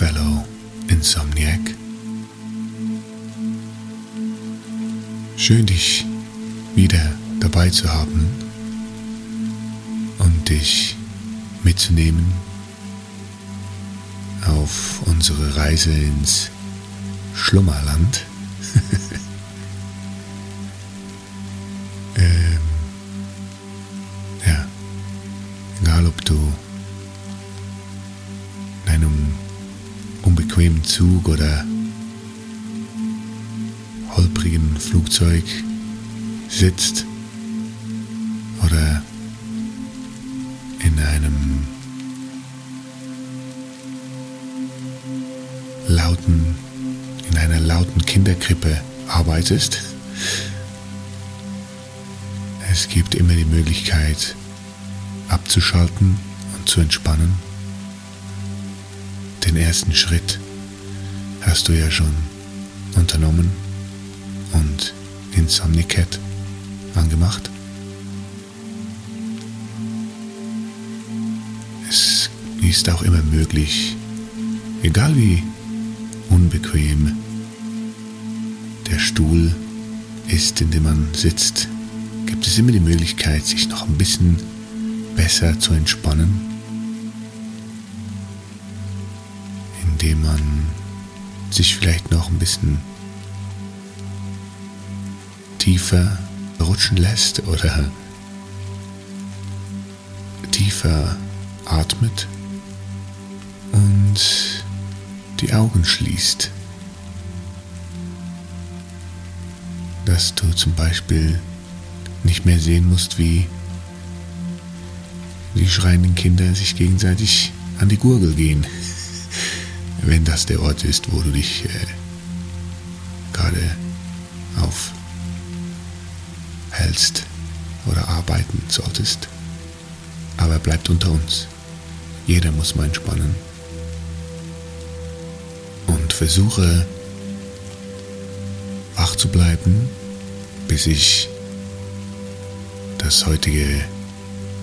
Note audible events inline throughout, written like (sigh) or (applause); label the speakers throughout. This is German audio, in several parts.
Speaker 1: fellow Insomniac. Schön dich wieder dabei zu haben und dich mitzunehmen auf unsere Reise ins Schlummerland. (laughs) Zug oder holprigen Flugzeug sitzt oder in einem lauten, in einer lauten Kinderkrippe arbeitest. Es gibt immer die Möglichkeit abzuschalten und zu entspannen. Den ersten Schritt hast du ja schon unternommen und Insomnicat angemacht. Es ist auch immer möglich, egal wie unbequem der Stuhl ist, in dem man sitzt, gibt es immer die Möglichkeit, sich noch ein bisschen besser zu entspannen, sich vielleicht noch ein bisschen tiefer rutschen lässt oder tiefer atmet und die Augen schließt. Dass du zum Beispiel nicht mehr sehen musst, wie die schreienden Kinder sich gegenseitig an die Gurgel gehen, wenn das der Ort ist, wo du dich äh, gerade aufhältst oder arbeiten solltest. Aber bleibt unter uns. Jeder muss mal entspannen. Und versuche wach zu bleiben, bis ich das heutige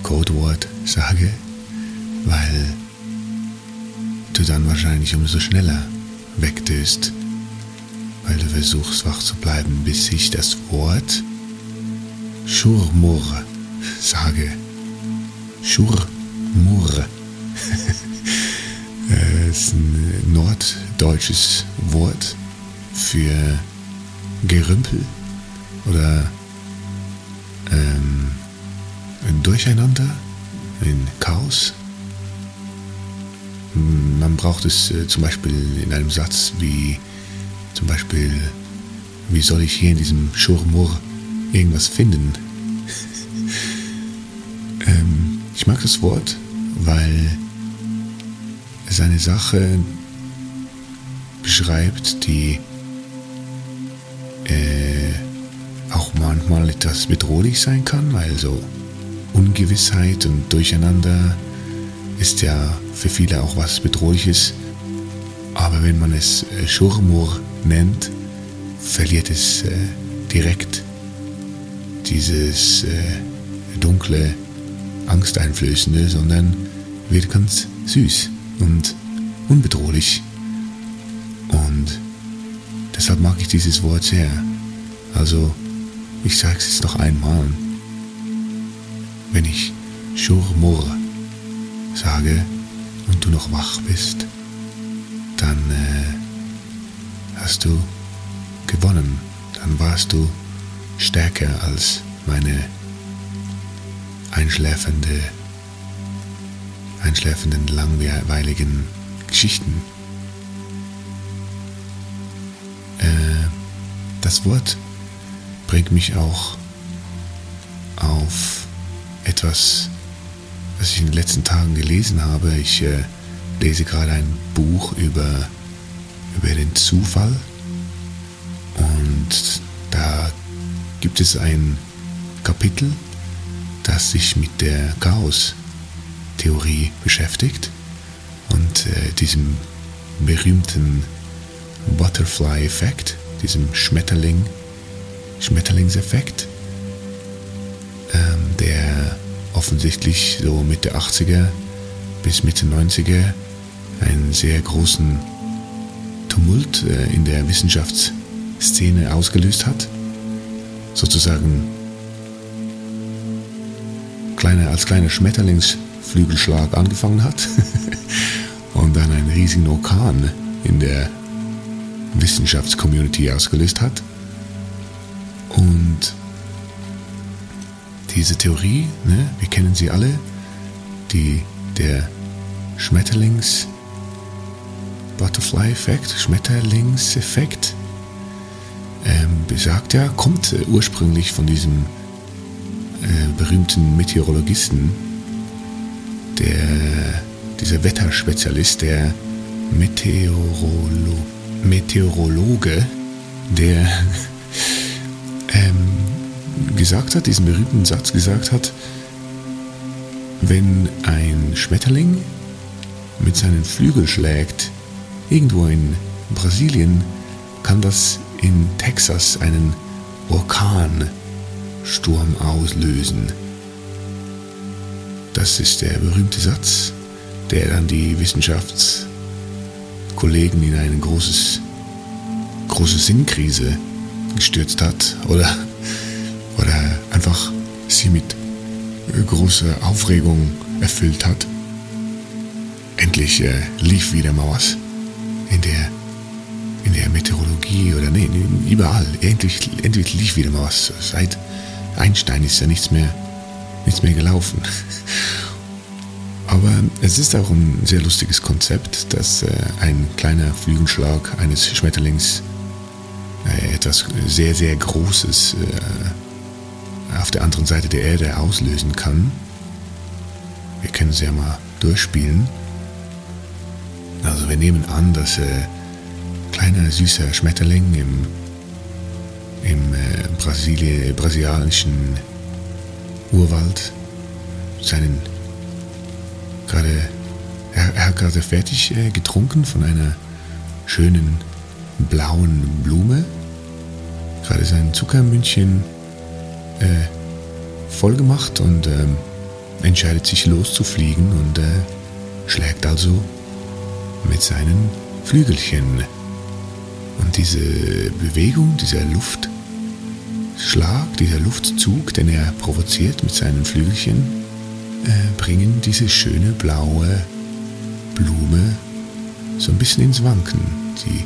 Speaker 1: Codewort sage, weil du dann wahrscheinlich umso schneller wegdöst, weil du versuchst wach zu bleiben, bis ich das Wort Schurmur sage. Schurmur. (laughs) Das ist ein norddeutsches Wort für Gerümpel oder ähm, ein Durcheinander, ein Chaos. Man braucht es äh, zum Beispiel in einem Satz wie zum Beispiel, wie soll ich hier in diesem Schurmur irgendwas finden? (laughs) ähm, ich mag das Wort, weil es eine Sache beschreibt, die äh, auch manchmal etwas bedrohlich sein kann, weil so Ungewissheit und Durcheinander ist ja für viele auch was Bedrohliches. Aber wenn man es äh, Schurmur nennt, verliert es äh, direkt dieses äh, dunkle, angsteinflößende, sondern wird ganz süß und unbedrohlich. Und deshalb mag ich dieses Wort sehr. Also, ich sage es jetzt noch einmal. Wenn ich Schurmur sage und du noch wach bist, dann äh, hast du gewonnen. Dann warst du stärker als meine einschläfende einschläfenden, langweiligen Geschichten. Äh, das Wort bringt mich auch auf etwas, was ich in den letzten Tagen gelesen habe. Ich äh, lese gerade ein Buch über, über den Zufall und da gibt es ein Kapitel, das sich mit der Chaos Theorie beschäftigt und äh, diesem berühmten Butterfly-Effekt, diesem Schmetterling, Schmetterlingseffekt, ähm, der offensichtlich so Mitte 80er bis Mitte 90er einen sehr großen Tumult äh, in der Wissenschaftsszene ausgelöst hat. Sozusagen kleine, als kleiner Schmetterlingsflügelschlag angefangen hat (laughs) und dann einen riesigen Orkan in der Wissenschaftscommunity ausgelöst hat. Und diese Theorie, ne, wir kennen sie alle, die, der Schmetterlings Butterfly-Effekt, Schmetterlingseffekt, ähm, besagt ja, kommt äh, ursprünglich von diesem äh, berühmten Meteorologisten, der, dieser Wetterspezialist, der Meteorolo Meteorologe, der (laughs) gesagt hat, diesen berühmten Satz gesagt hat, wenn ein Schmetterling mit seinen Flügeln schlägt, irgendwo in Brasilien, kann das in Texas einen Orkansturm auslösen. Das ist der berühmte Satz, der dann die Wissenschaftskollegen in eine große Sinnkrise gestürzt hat oder, oder einfach sie mit großer Aufregung erfüllt hat. Endlich äh, lief wieder mal was in der, in der Meteorologie oder nee, überall. Endlich, endlich lief wieder mal was. Seit Einstein ist ja nichts mehr, nichts mehr gelaufen. (laughs) Aber es ist auch ein sehr lustiges Konzept, dass äh, ein kleiner Flügelschlag eines Schmetterlings äh, etwas sehr, sehr Großes äh, auf der anderen Seite der Erde auslösen kann. Wir können es ja mal durchspielen. Also wir nehmen an, dass äh, kleiner süßer Schmetterling im, im äh, Brasilie, brasilianischen Urwald seinen gerade er, er, hat gerade fertig äh, getrunken von einer schönen blauen Blume, gerade sein Zuckermündchen äh, voll gemacht und ähm, entscheidet sich loszufliegen und äh, schlägt also mit seinen Flügelchen. Und diese Bewegung, dieser Luftschlag, dieser Luftzug, den er provoziert mit seinen Flügelchen, äh, bringen diese schöne blaue Blume so ein bisschen ins Wanken. Sie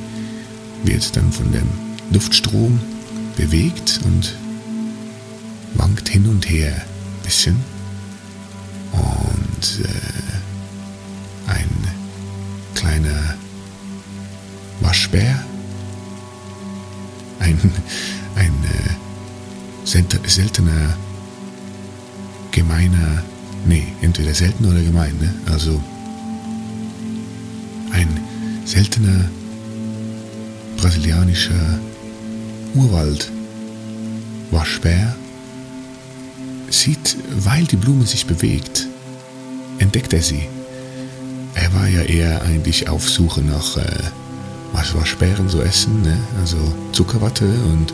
Speaker 1: wird dann von dem Luftstrom bewegt und wankt hin und her ein bisschen. Und äh, ein kleiner Waschbär, ein, ein äh, seltener, gemeiner, nee, entweder selten oder gemein, ne? also ein seltener brasilianischer Urwald-Waschbär sieht, weil die Blume sich bewegt, entdeckt er sie er war ja eher eigentlich auf Suche nach, äh, was war Sperren so essen, ne? also Zuckerwatte und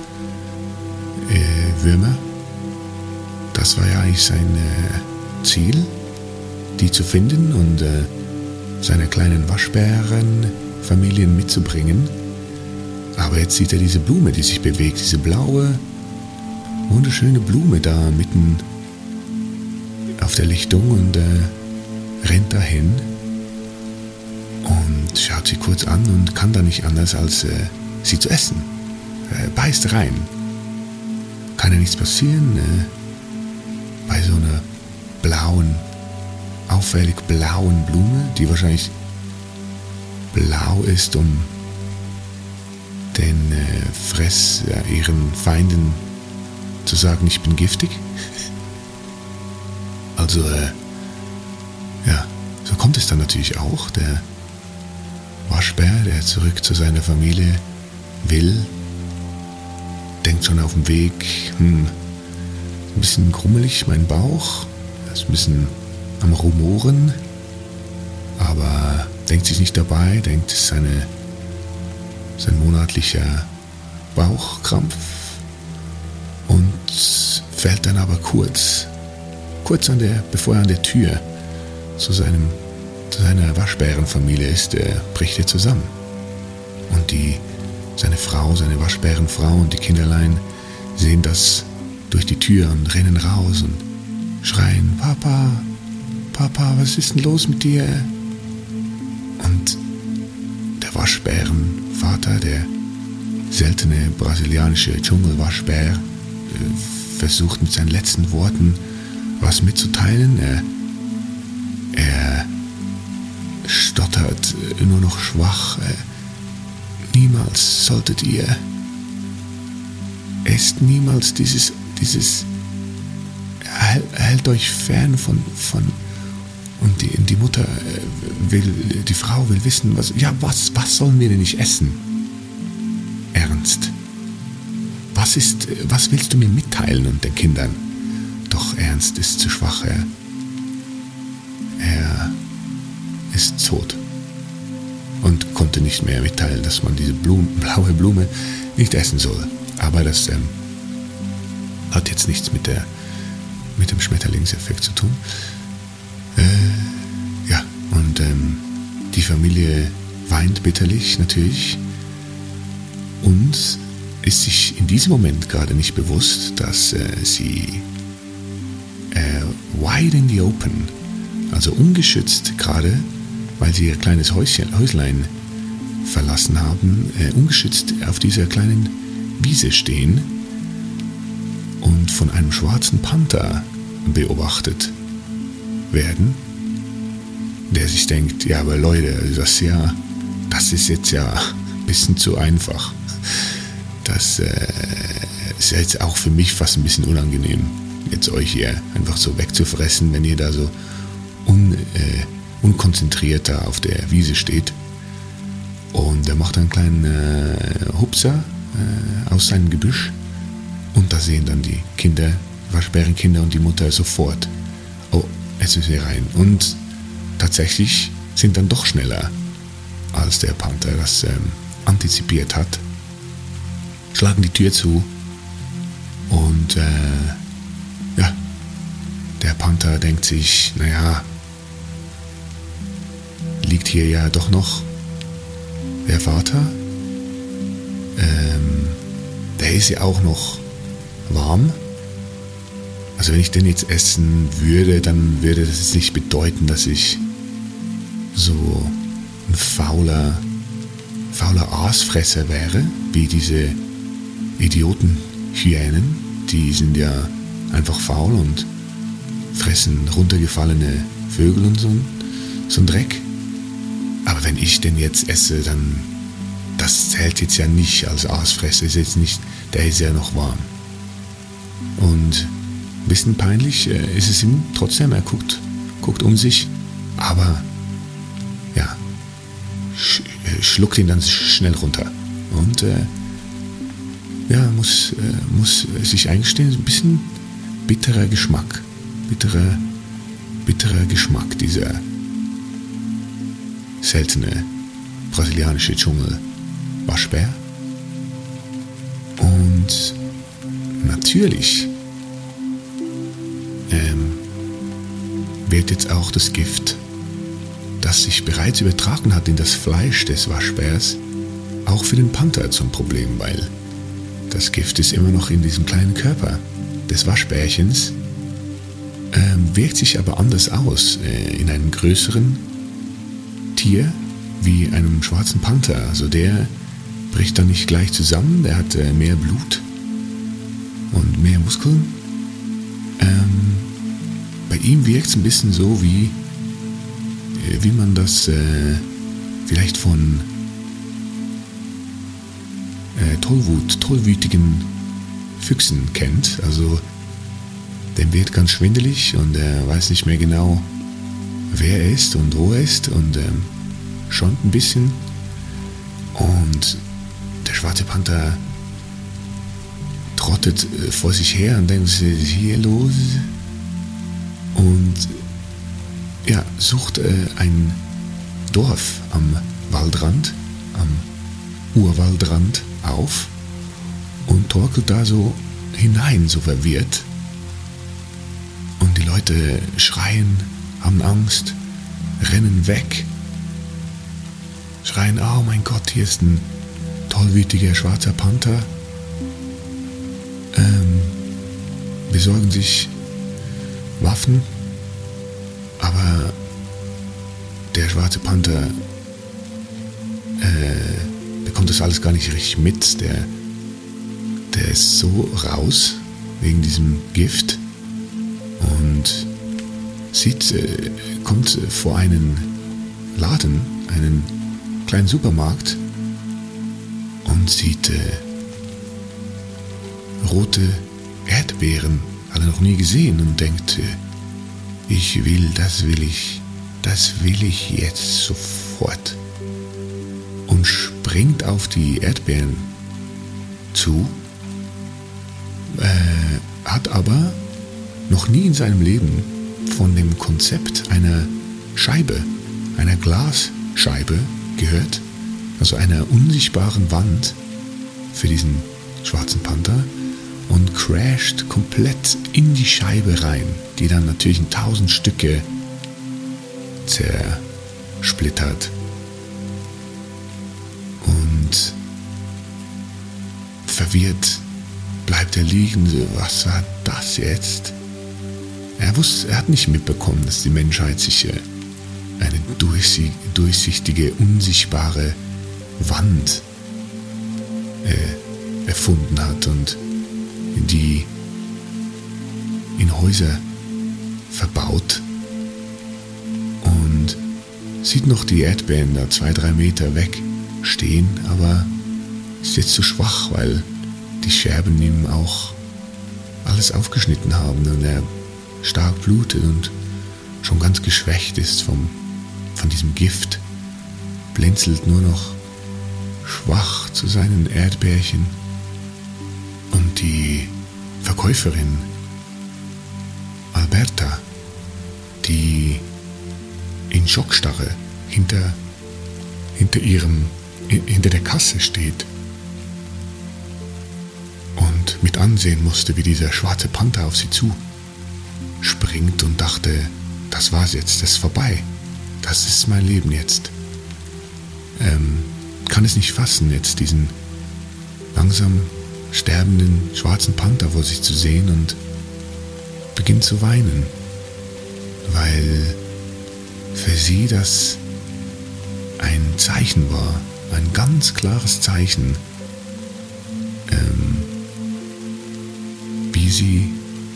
Speaker 1: äh, Würmer. Das war ja eigentlich sein äh, Ziel, die zu finden und äh, seine kleinen Waschbärenfamilien mitzubringen. Aber jetzt sieht er diese Blume, die sich bewegt, diese blaue, wunderschöne Blume da mitten auf der Lichtung und äh, rennt dahin und schaut sie kurz an und kann da nicht anders als äh, sie zu essen. Äh, beißt rein. Kann ja nichts passieren äh, bei so einer blauen, auffällig blauen Blume, die wahrscheinlich blau ist, um den äh, Fress ihren Feinden zu sagen, ich bin giftig. Also, äh, ja, so kommt es dann natürlich auch. Der Waschbär, der zurück zu seiner Familie will, denkt schon auf dem Weg, hm, ein bisschen grummelig mein Bauch, ist ein bisschen am Rumoren, aber denkt sich nicht dabei, denkt, es ist seine, sein monatlicher Bauchkrampf fällt dann aber kurz, kurz an der, bevor er an der Tür zu seinem seiner Waschbärenfamilie ist, äh, bricht er zusammen. Und die, seine Frau, seine Waschbärenfrau und die Kinderlein sehen das durch die Tür und rennen raus und schreien, Papa, Papa, was ist denn los mit dir? Und der Waschbärenvater, der seltene brasilianische Dschungelwaschbär, versucht mit seinen letzten Worten was mitzuteilen. Er, er stottert nur noch schwach. Niemals solltet ihr. Esst niemals dieses, dieses. Hält euch fern von, von und die, die Mutter äh, will, die Frau will wissen, was, ja, was, was sollen wir denn nicht essen? Ernst. Was ist, was willst du mir mitteilen und den Kindern? Doch Ernst ist zu schwach, er, er ist tot und konnte nicht mehr mitteilen, dass man diese Blume, (laughs) blaue Blume nicht essen soll. Aber das ähm, hat jetzt nichts mit, der, mit dem Schmetterlingseffekt zu tun. Äh, ja, und ähm, die Familie weint bitterlich natürlich und ist sich in diesem Moment gerade nicht bewusst, dass äh, sie äh, wide in the open, also ungeschützt gerade, weil sie ihr kleines Häuschen, Häuslein verlassen haben, äh, ungeschützt auf dieser kleinen Wiese stehen und von einem schwarzen Panther beobachtet werden, der sich denkt, ja, aber Leute, das ja, das ist jetzt ja ein bisschen zu einfach. Das äh, ist jetzt auch für mich fast ein bisschen unangenehm, jetzt euch hier einfach so wegzufressen, wenn ihr da so un, äh, unkonzentriert da auf der Wiese steht. Und er macht einen kleinen äh, Hupser äh, aus seinem Gebüsch und da sehen dann die Kinder, Waschbärenkinder und die Mutter sofort, oh, es ist hier rein. Und tatsächlich sind dann doch schneller, als der Panther das ähm, antizipiert hat, schlagen die Tür zu und äh, ja, der Panther denkt sich, naja, liegt hier ja doch noch der Vater. Ähm, der ist ja auch noch warm. Also wenn ich den jetzt essen würde, dann würde das jetzt nicht bedeuten, dass ich so ein fauler, fauler Aasfresser wäre, wie diese Idiotenhyänen. Die sind ja einfach faul und fressen runtergefallene Vögel und so, so ein Dreck. Aber wenn ich den jetzt esse, dann das zählt jetzt ja nicht als Aasfresser, ist jetzt nicht, der ist ja noch warm. Und ein bisschen peinlich äh, ist es ihm trotzdem. Er guckt, guckt um sich, aber ja, äh, schluckt ihn dann schnell runter. Und äh, ja, muss, äh, muss sich eingestehen, ein bisschen bitterer Geschmack. Bitterer, bitterer Geschmack, dieser seltene brasilianische Dschungel Waschbär. Und natürlich ähm, wird jetzt auch das Gift, das sich bereits übertragen hat in das Fleisch des Waschbärs, auch für den Panther zum Problem, weil das Gift ist immer noch in diesem kleinen Körper des Waschbärchens, ähm, wirkt sich aber anders aus äh, in einem größeren Tier wie einem schwarzen Panther. Also der bricht dann nicht gleich zusammen, der hat äh, mehr Blut und mehr Muskeln. Ähm, bei ihm wirkt es ein bisschen so, wie, äh, wie man das äh, vielleicht von äh, Tollwut, tollwütigen Füchsen kennt. Also dem wird ganz schwindelig und er weiß nicht mehr genau, wer er ist und wo er ist und ähm, schäumt ein bisschen. Und der schwarze Panther trottet äh, vor sich her und denkt, was ist hier los? Und ja, sucht äh, ein Dorf am Waldrand, am Urwaldrand auf und torkelt da so hinein, so verwirrt. Und die Leute schreien, haben Angst rennen weg, schreien, oh mein Gott, hier ist ein tollwütiger schwarzer Panther, ähm, besorgen sich Waffen, aber der schwarze Panther äh, bekommt das alles gar nicht richtig mit. Der, der ist so raus wegen diesem Gift und sieht, äh, kommt vor einen Laden, einen kleinen Supermarkt und sieht äh, rote Erdbeeren, hat er noch nie gesehen und denkt, äh, ich will, das will ich, das will ich jetzt sofort. Und springt auf die Erdbeeren zu, äh, hat aber noch nie in seinem Leben von dem Konzept einer Scheibe, einer Glasscheibe gehört, also einer unsichtbaren Wand für diesen schwarzen Panther und crasht komplett in die Scheibe rein, die dann natürlich in tausend Stücke zersplittert. Verwirrt bleibt er liegen, was war das jetzt? Er wusste, er hat nicht mitbekommen, dass die Menschheit sich äh, eine durchsichtige, unsichtbare Wand äh, erfunden hat und die in Häuser verbaut und sieht noch die Erdbeeren da zwei, drei Meter weg stehen, aber ist jetzt zu schwach, weil die Scherben ihm auch alles aufgeschnitten haben und er stark blutet und schon ganz geschwächt ist vom, von diesem Gift, blinzelt nur noch schwach zu seinen Erdbärchen. Und die Verkäuferin Alberta, die in Schockstarre hinter, hinter ihrem, hinter der Kasse steht mit ansehen musste, wie dieser schwarze Panther auf sie zu springt und dachte, das war's jetzt, das ist vorbei, das ist mein Leben jetzt. Ähm, kann es nicht fassen, jetzt diesen langsam sterbenden schwarzen Panther vor sich zu sehen und beginnt zu weinen, weil für sie das ein Zeichen war, ein ganz klares Zeichen, ähm, wie sie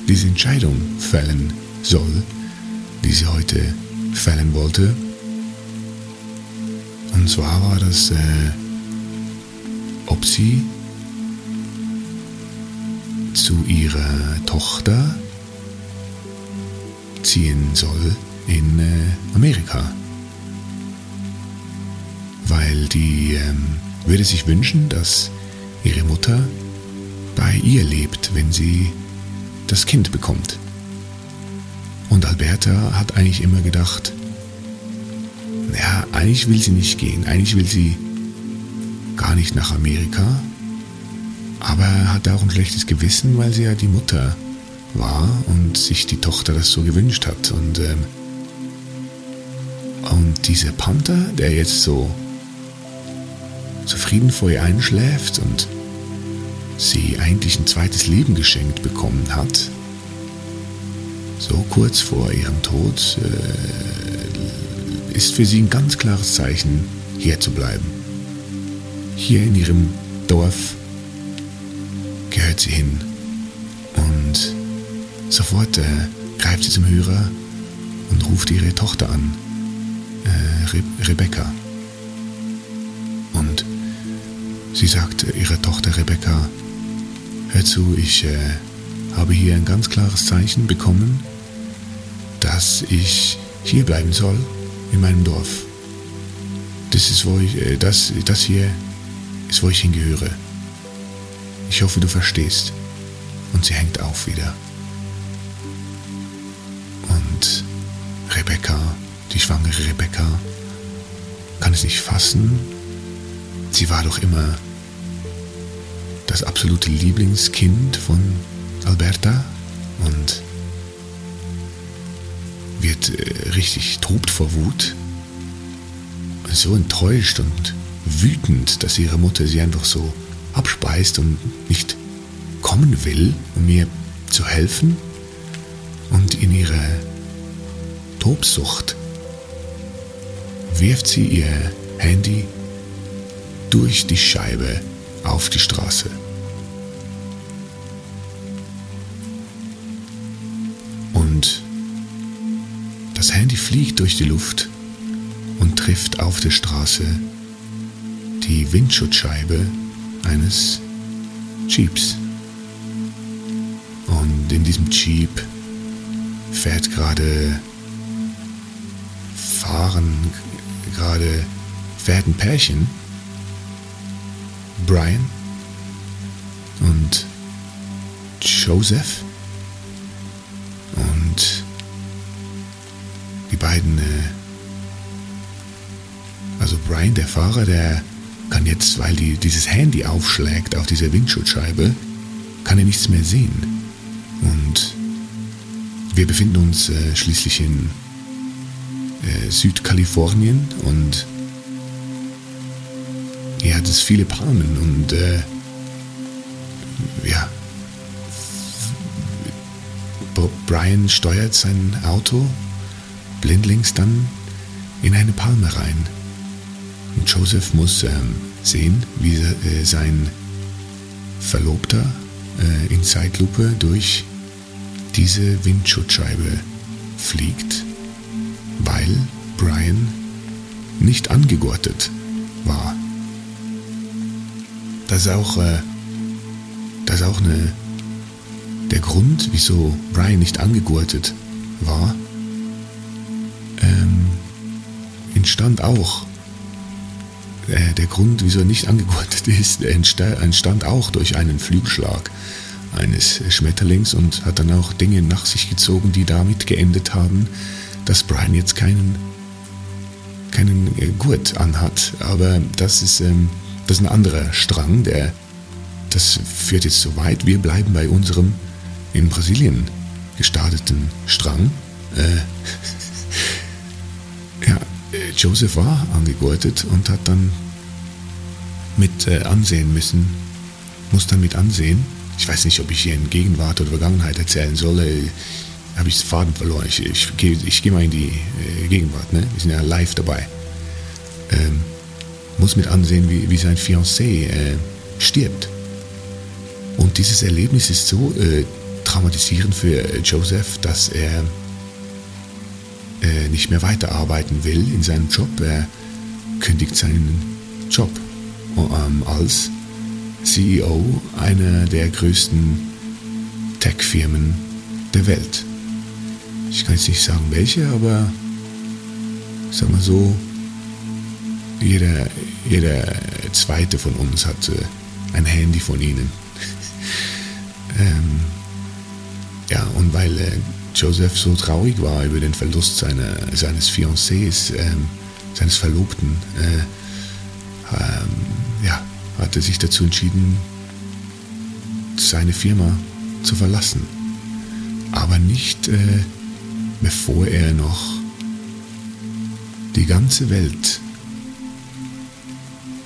Speaker 1: diese Entscheidung fällen soll, die sie heute fällen wollte. Und zwar war das, äh, ob sie zu ihrer Tochter ziehen soll in äh, Amerika. Weil die ähm, würde sich wünschen, dass ihre Mutter bei ihr lebt, wenn sie das Kind bekommt. Und Alberta hat eigentlich immer gedacht, ja, eigentlich will sie nicht gehen, eigentlich will sie gar nicht nach Amerika, aber er hatte auch ein schlechtes Gewissen, weil sie ja die Mutter war und sich die Tochter das so gewünscht hat. Und, ähm, und dieser Panther, der jetzt so zufrieden vor ihr einschläft und sie eigentlich ein zweites Leben geschenkt bekommen hat, so kurz vor ihrem Tod, äh, ist für sie ein ganz klares Zeichen, hier zu bleiben. Hier in ihrem Dorf gehört sie hin. Und sofort äh, greift sie zum Hörer und ruft ihre Tochter an, äh, Re Rebecca. Und sie sagt ihrer Tochter Rebecca, hör zu, ich äh, habe hier ein ganz klares Zeichen bekommen, dass ich hier bleiben soll, in meinem Dorf. Das ist, wo ich, äh, das, das hier ist, wo ich hingehöre. Ich hoffe, du verstehst. Und sie hängt auf wieder. Und Rebecca, die schwangere Rebecca, kann es nicht fassen. Sie war doch immer das absolute Lieblingskind von Alberta und wird äh, richtig tobt vor Wut. So enttäuscht und wütend, dass ihre Mutter sie einfach so abspeist und nicht kommen will, um mir zu helfen. Und in ihrer Tobsucht wirft sie ihr Handy durch die Scheibe auf die Straße. Das Handy fliegt durch die Luft und trifft auf der Straße die Windschutzscheibe eines Jeeps. Und in diesem Jeep fährt gerade, fahren gerade, fährt ein Pärchen, Brian und Joseph. Beiden, äh, also Brian, der Fahrer, der kann jetzt, weil die, dieses Handy aufschlägt auf dieser Windschutzscheibe, kann er nichts mehr sehen. Und wir befinden uns äh, schließlich in äh, Südkalifornien und hier hat es viele Palmen und äh, ja, Brian steuert sein Auto blindlings dann in eine Palme rein. Und Joseph muss ähm, sehen, wie äh, sein Verlobter äh, in Zeitlupe durch diese Windschutzscheibe fliegt, weil Brian nicht angegurtet war. Das ist auch, äh, das ist auch eine, der Grund, wieso Brian nicht angegurtet war, entstand auch äh, der Grund, wieso er nicht angegurtet ist, entstand auch durch einen Flügelschlag eines Schmetterlings und hat dann auch Dinge nach sich gezogen, die damit geendet haben, dass Brian jetzt keinen, keinen äh, Gurt anhat. Aber das ist, ähm, das ist ein anderer Strang, der, das führt jetzt so weit. Wir bleiben bei unserem in Brasilien gestarteten Strang. Äh, (laughs) Joseph war angegurtet und hat dann mit äh, ansehen müssen, muss dann mit ansehen. Ich weiß nicht, ob ich hier in Gegenwart oder Vergangenheit erzählen soll. Äh, Habe ich den Faden verloren. Ich, ich, ich, ich gehe mal in die äh, Gegenwart. Ne? Wir sind ja live dabei. Ähm, muss mit ansehen, wie, wie sein Fiancé äh, stirbt. Und dieses Erlebnis ist so äh, traumatisierend für Joseph, dass er äh, nicht mehr weiterarbeiten will in seinem Job. Er kündigt seinen Job ähm, als CEO einer der größten Tech-Firmen der Welt. Ich kann jetzt nicht sagen welche, aber sagen wir so, jeder, jeder zweite von uns hat äh, ein Handy von ihnen. (laughs) ähm, ja, und weil äh, Joseph so traurig war über den Verlust seiner, seines Fiancés, ähm, seines Verlobten, äh, ähm, ja, hat er sich dazu entschieden, seine Firma zu verlassen. Aber nicht äh, bevor er noch die ganze Welt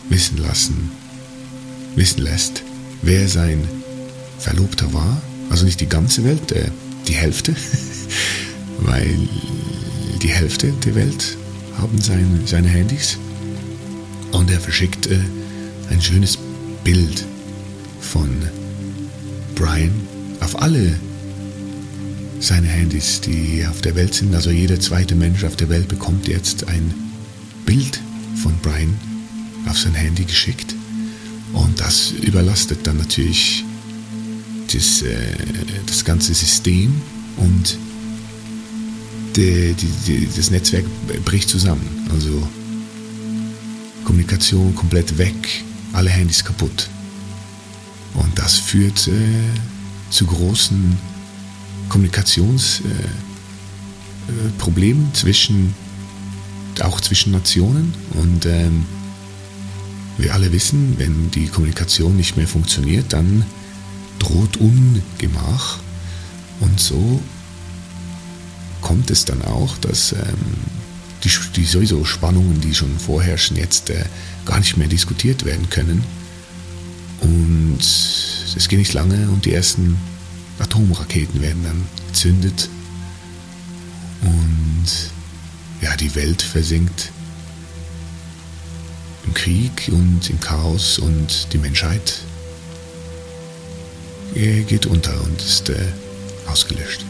Speaker 1: wissen lassen, wissen lässt, wer sein Verlobter war. Also nicht die ganze Welt, äh, die Hälfte, weil die Hälfte der Welt haben sein, seine Handys. Und er verschickt äh, ein schönes Bild von Brian auf alle seine Handys, die auf der Welt sind. Also jeder zweite Mensch auf der Welt bekommt jetzt ein Bild von Brian auf sein Handy geschickt. Und das überlastet dann natürlich das, äh, das ganze System und die, die, die, das Netzwerk bricht zusammen. Also Kommunikation komplett weg, alle Handys kaputt. Und das führt äh, zu großen Kommunikationsproblemen äh, äh, zwischen, auch zwischen Nationen. Und ähm, wir alle wissen, wenn die Kommunikation nicht mehr funktioniert, dann droht Ungemach. Und so kommt es dann auch, dass ähm, die, die sowieso Spannungen, die schon vorherrschen, jetzt äh, gar nicht mehr diskutiert werden können. Und es geht nicht lange und die ersten Atomraketen werden dann gezündet. Und ja, die Welt versinkt im Krieg und im Chaos und die Menschheit geht unter und ist äh, ausgelöscht.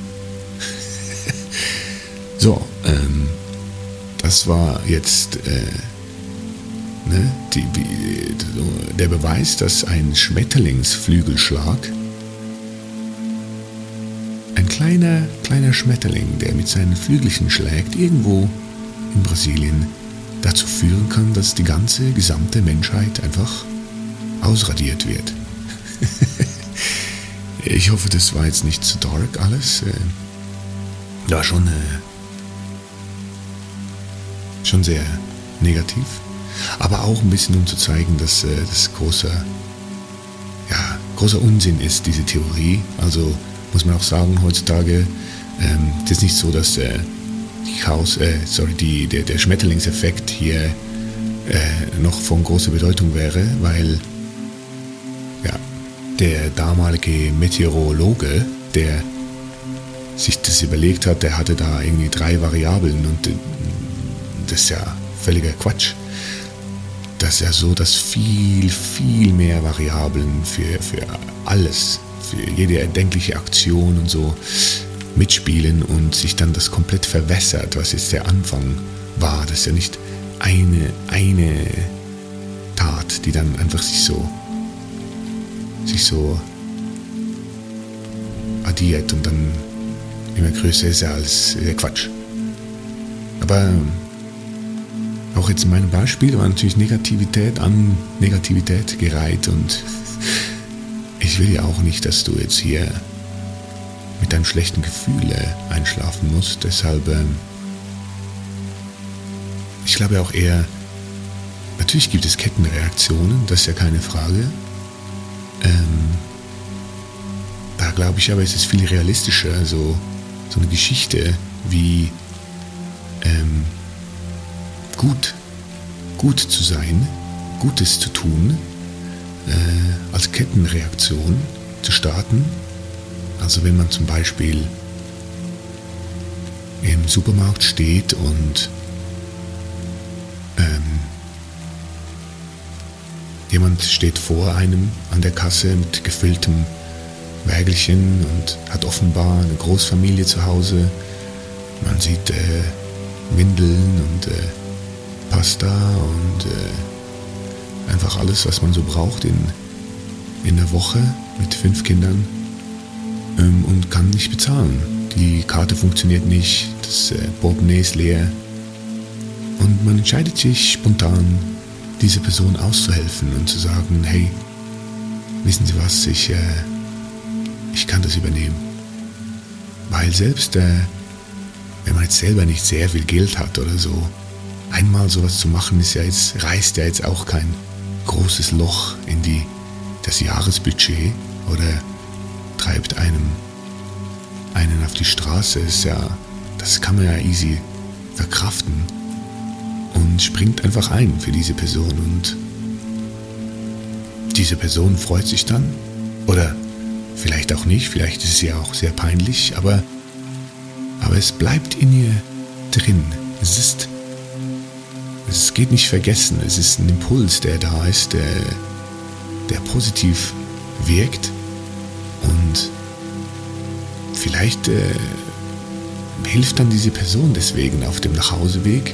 Speaker 1: (laughs) so, ähm, das war jetzt äh, ne, die, der Beweis, dass ein Schmetterlingsflügelschlag, ein kleiner, kleiner Schmetterling, der mit seinen Flügelchen schlägt, irgendwo in Brasilien, dazu führen kann, dass die ganze gesamte Menschheit einfach ausradiert wird. (laughs) ich hoffe, das war jetzt nicht zu dark alles. Äh, war schon, äh, schon sehr negativ. Aber auch ein bisschen, um zu zeigen, dass äh, das großer, ja, großer Unsinn ist, diese Theorie. Also muss man auch sagen, heutzutage ähm, es ist nicht so, dass äh, die Chaos, äh, sorry, die, der, der Schmetterlingseffekt hier äh, noch von großer Bedeutung wäre, weil ja, der damalige Meteorologe, der sich das überlegt hat, der hatte da irgendwie drei Variablen und äh, das ist ja völliger Quatsch. Das ist ja so, dass viel, viel mehr Variablen für, für alles, für jede erdenkliche Aktion und so mitspielen und sich dann das komplett verwässert, was jetzt der Anfang war. Das ist ja nicht eine, eine Tat, die dann einfach sich so, sich so addiert und dann immer größer ist als äh, Quatsch. Aber auch jetzt in meinem Beispiel war natürlich Negativität an Negativität gereiht und (laughs) ich will ja auch nicht, dass du jetzt hier mit einem schlechten Gefühl äh, einschlafen muss. Deshalb, ähm, ich glaube auch eher, natürlich gibt es Kettenreaktionen, das ist ja keine Frage. Ähm, da glaube ich aber, ist es viel realistischer, so, so eine Geschichte wie ähm, gut, gut zu sein, Gutes zu tun, äh, als Kettenreaktion zu starten. Also wenn man zum Beispiel im Supermarkt steht und jemand steht vor einem an der Kasse mit gefülltem Wägelchen und hat offenbar eine Großfamilie zu Hause. Man sieht äh, Windeln und äh, Pasta und äh, einfach alles, was man so braucht in, in der Woche mit fünf Kindern ähm, und kann nicht bezahlen. Die Karte funktioniert nicht, das äh, Portemonnaie ist leer. Und man entscheidet sich spontan, dieser Person auszuhelfen und zu sagen, hey, wissen Sie was, ich, äh, ich kann das übernehmen. Weil selbst, äh, wenn man jetzt selber nicht sehr viel Geld hat oder so, einmal sowas zu machen, ist ja jetzt, reißt ja jetzt auch kein großes Loch in die, das Jahresbudget oder treibt einem einen auf die Straße, ist ja, das kann man ja easy verkraften springt einfach ein für diese Person und diese Person freut sich dann oder vielleicht auch nicht, vielleicht ist es ja auch sehr peinlich, aber, aber es bleibt in ihr drin. Es ist, es geht nicht vergessen, es ist ein Impuls, der da ist, der, der positiv wirkt und vielleicht äh, hilft dann diese Person deswegen auf dem Nachhauseweg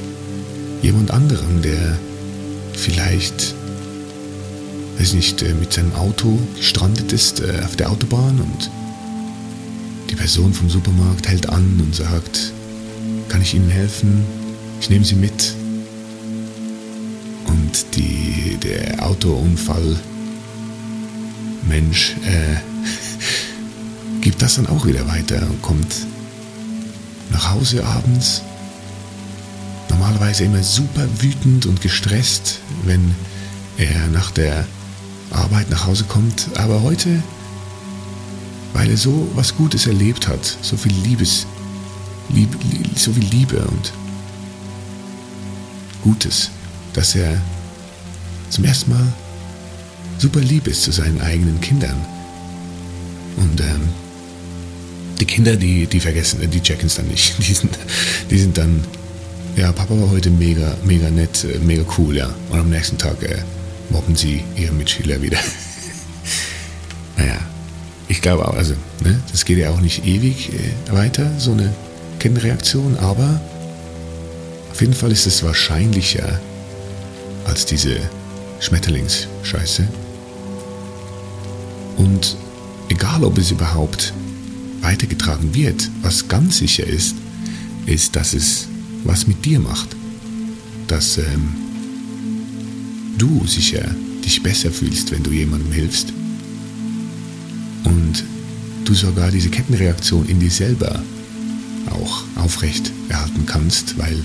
Speaker 1: jemand anderem, der vielleicht, weiß nicht, äh, mit seinem Auto gestrandet ist äh, auf der Autobahn und die Person vom Supermarkt hält an und sagt, kann ich Ihnen helfen? Ich nehme Sie mit. Und die, der Autounfall Mensch äh, (laughs) gibt das dann auch wieder weiter und kommt nach Hause abends. Normalerweise immer super wütend und gestresst, wenn er nach der Arbeit nach Hause kommt. Aber heute, weil er so was Gutes erlebt hat, so viel Liebes Liebe, so viel Liebe und Gutes, dass er zum ersten Mal super lieb ist zu seinen eigenen Kindern. Und ähm, die Kinder, die, die vergessen, die checken es dann nicht. (laughs) Die sind, die sind dann, ja, Papa war heute mega, mega nett, äh, mega cool, ja. Und am nächsten Tag äh, mobben sie ihre Mitschüler wieder. (laughs) naja, ich glaube auch, also, ne, das geht ja auch nicht ewig äh, weiter, so eine Kettenreaktion, aber auf jeden Fall ist es wahrscheinlicher als diese Schmetterlingsscheiße. Und egal, ob es überhaupt weitergetragen wird, was ganz sicher ist, ist, dass es was mit dir macht. Dass ähm, du sicher dich besser fühlst, wenn du jemandem hilfst. Und du sogar diese Kettenreaktion in dir selber auch aufrecht erhalten kannst, weil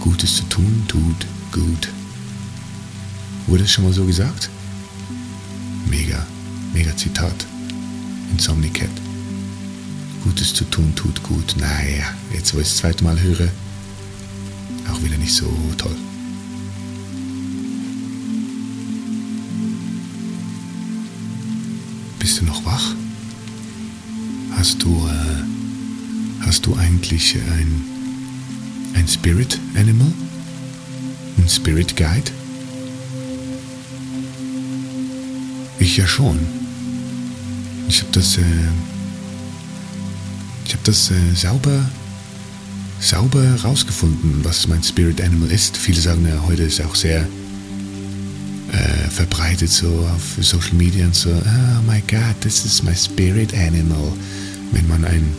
Speaker 1: Gutes zu tun tut gut. Wurde es schon mal so gesagt? Mega, mega Zitat. Insomnicat. Gutes zu tun tut gut. Naja, jetzt wo ich das zweite Mal höre, auch wieder nicht so toll. Bist du noch wach? Hast du, äh, hast du eigentlich ein, ein Spirit Animal? Ein Spirit Guide? Ich ja schon. Ich habe das, äh, ich habe das äh, sauber, sauber rausgefunden, was mein Spirit Animal ist. Viele sagen ja, heute ist auch sehr äh, verbreitet so auf Social Media und so, oh my God, this is my Spirit Animal. Wenn man einen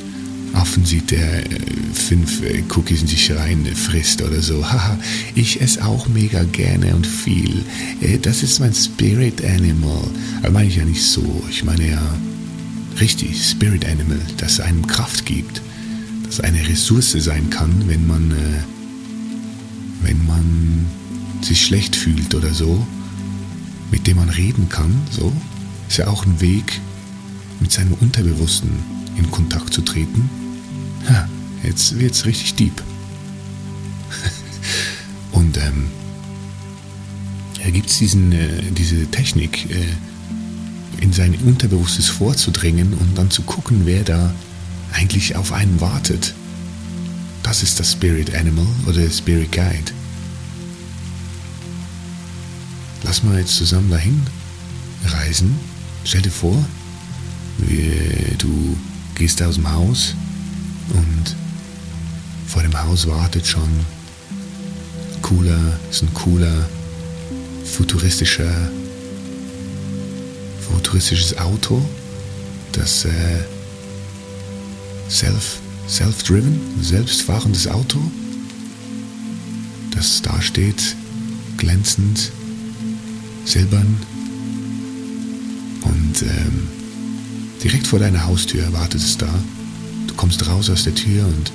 Speaker 1: Affen sieht, der äh, fünf äh, Cookies in sich rein frisst oder so. Haha, (laughs) ich esse auch mega gerne und viel. Äh, das ist mein Spirit Animal. Aber meine ich ja nicht so. Ich meine ja richtig Spirit Animal, das einem Kraft gibt, das eine Ressource sein kann, wenn man, wenn man sich schlecht fühlt oder so, mit dem man reden kann. So ist ja auch ein Weg, mit seinem Unterbewussten in Kontakt zu treten ha, jetzt wird's richtig deep. (laughs) Und ähm, da gibt es äh, diese Technik, äh, in sein Unterbewusstes vorzudringen und dann zu gucken, wer da eigentlich auf einen wartet. Das ist das Spirit Animal oder Spirit Guide. Lass mal jetzt zusammen dahin reisen. Stell dir vor, du gehst aus dem Haus und vor dem Haus wartet schon cooler, ist ein cooler, futuristischer, futuristisches Auto, das äh, self, self-driven, selbstfahrendes Auto, das da steht, glänzend, silbern und ähm, direkt vor deiner Haustür wartet es da kommst raus aus der Tür und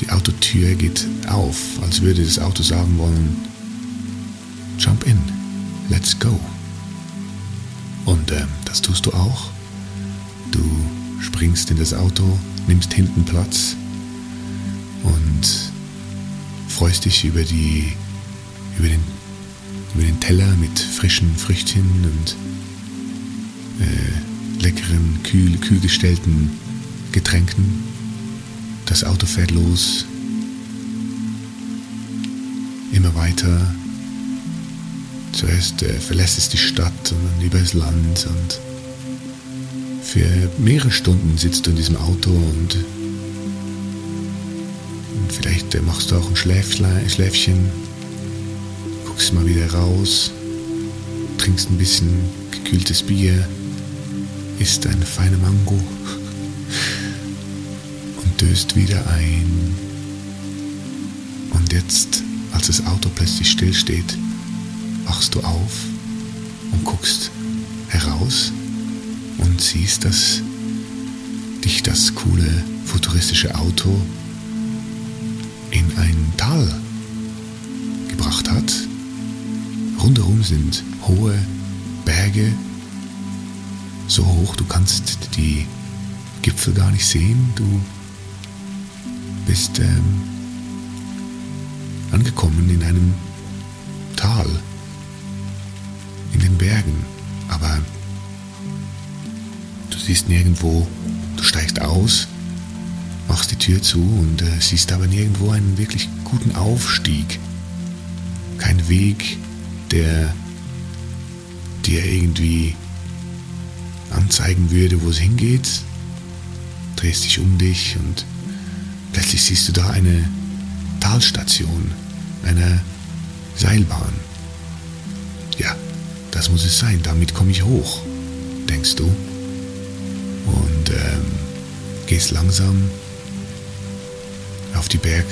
Speaker 1: die Autotür geht auf, als würde das Auto sagen wollen, Jump in, let's go. Und äh, das tust du auch. Du springst in das Auto, nimmst hinten Platz und freust dich über, die, über, den, über den Teller mit frischen Früchtchen und äh, leckeren, kühl, kühl gestellten Getränken. Das Auto fährt los. Immer weiter. Zuerst äh, verlässt es die Stadt und dann über das Land und für mehrere Stunden sitzt du in diesem Auto und, und vielleicht äh, machst du auch ein Schläfchen, guckst mal wieder raus, trinkst ein bisschen gekühltes Bier, isst eine feine Mango (laughs) stößt wieder ein. Und jetzt, als das Auto plötzlich stillsteht, wachst du auf und guckst heraus und siehst, dass dich das coole futuristische Auto in ein Tal gebracht hat. Rundherum sind hohe Berge, so hoch, du kannst die Gipfel gar nicht sehen. Du bist ähm, angekommen in einem Tal, den Bergen, aber du siehst nirgendwo, du steigst aus, machst die Tür zu und äh, siehst aber nirgendwo einen wirklich guten Aufstieg. Kein Weg, der dir irgendwie anzeigen würde, wo es hingeht. Drehst dich um dich und plötzlich siehst du da eine Talstation, eine Seilbahn. Ja, das muss es sein, damit komme ich hoch, denkst du. Und ähm, gehst langsam auf die Berg,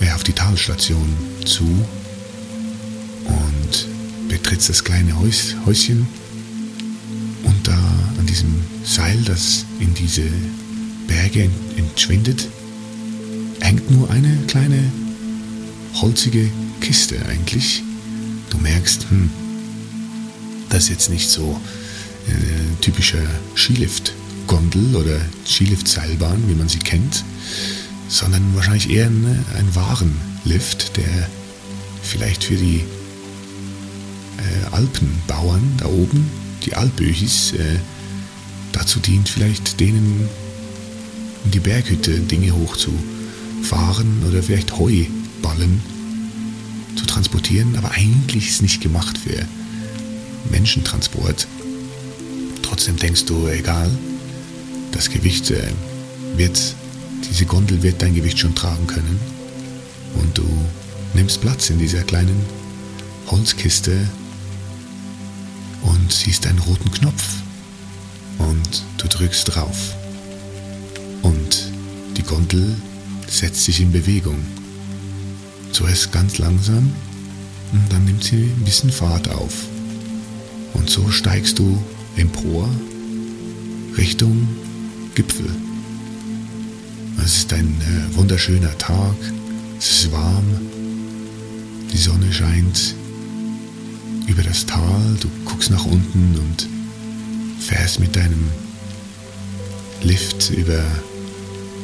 Speaker 1: äh, auf die Talstation zu und betrittst das kleine Häus, Häuschen und da an diesem Seil, das in diese Berge entschwindet, hängt nur eine kleine holzige Kiste eigentlich. Du merkst, hm, das jetzt nicht so äh, typischer Skilift-Gondel oder Skilift-Seilbahn, wie man sie kennt, sondern wahrscheinlich eher eine, ein Warenlift, der vielleicht für die äh, Alpenbauern da oben, die Alpöchis, äh, dazu dient, vielleicht denen in die Berghütte Dinge hochzufahren oder vielleicht Heuballen zu transportieren, aber eigentlich ist nicht gemacht für Menschentransport. Trotzdem denkst du, egal, das Gewicht äh, wird, diese Gondel wird dein Gewicht schon tragen können. Und du nimmst Platz in dieser kleinen Holzkiste und siehst einen roten Knopf. Und du drückst drauf. Und die Gondel setzt sich in Bewegung. Zuerst ganz langsam und dann nimmt sie ein bisschen Fahrt auf. Und so steigst du empor Richtung Gipfel. Es ist ein äh, wunderschöner Tag, es ist warm, die Sonne scheint über das Tal, du guckst nach unten und fährst mit deinem Lift über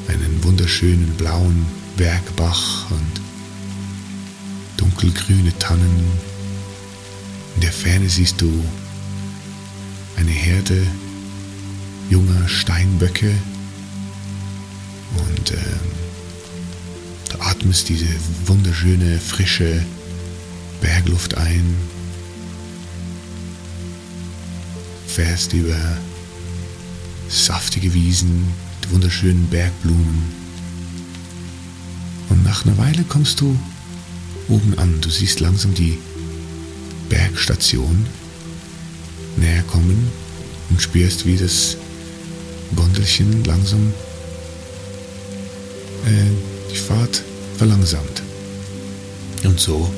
Speaker 1: einen wunderschönen blauen Bergbach und dunkelgrüne Tannen. In der Ferne siehst du eine Herde junger Steinböcke und äh, du atmest diese wunderschöne, frische Bergluft ein, fährst über saftige Wiesen, die wunderschönen Bergblumen. Und nach einer Weile kommst du oben an. Du siehst langsam die Bergstation näher kommen und spürst, wie das Gondelchen langsam äh, die Fahrt verlangsamt. Und so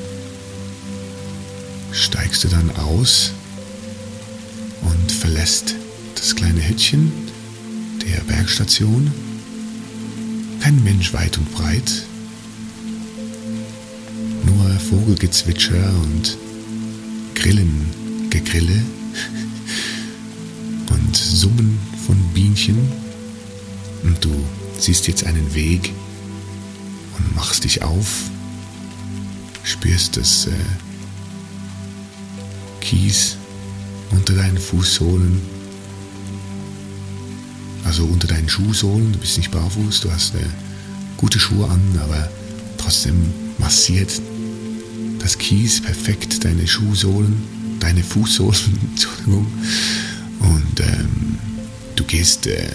Speaker 1: steigst du dann aus und verlässt das kleine Hütchen der Bergstation. Kein Mensch weit und breit, Vogelgezwitscher und Grillengegrille und Summen von Bienchen. Und du siehst jetzt einen Weg und machst dich auf, spürst das äh, Kies unter deinen Fußsohlen, also unter deinen Schuhsohlen. Du bist nicht barfuß, du hast äh, gute Schuhe an, aber trotzdem massiert das Kies perfekt deine Schuhsohlen, deine Fußsohlen, (laughs) Entschuldigung. Und ähm, du gehst äh,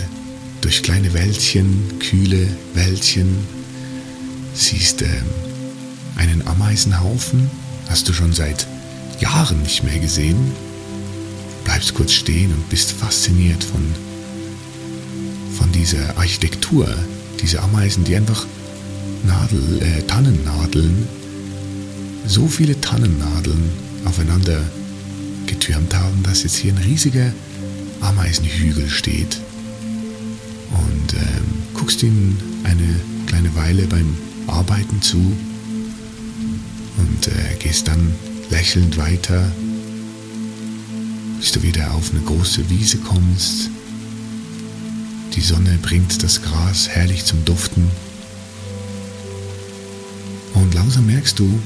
Speaker 1: durch kleine Wäldchen, kühle Wäldchen, siehst ähm, einen Ameisenhaufen, hast du schon seit Jahren nicht mehr gesehen, bleibst kurz stehen und bist fasziniert von, von dieser Architektur, diese Ameisen, die einfach Nadel, äh, Tannennadeln so viele Tannennadeln aufeinander getürmt haben, dass jetzt hier ein riesiger Ameisenhügel steht. Und ähm, guckst ihnen eine kleine Weile beim Arbeiten zu und äh, gehst dann lächelnd weiter, bis du wieder auf eine große Wiese kommst. Die Sonne bringt das Gras herrlich zum Duften langsam merkst du,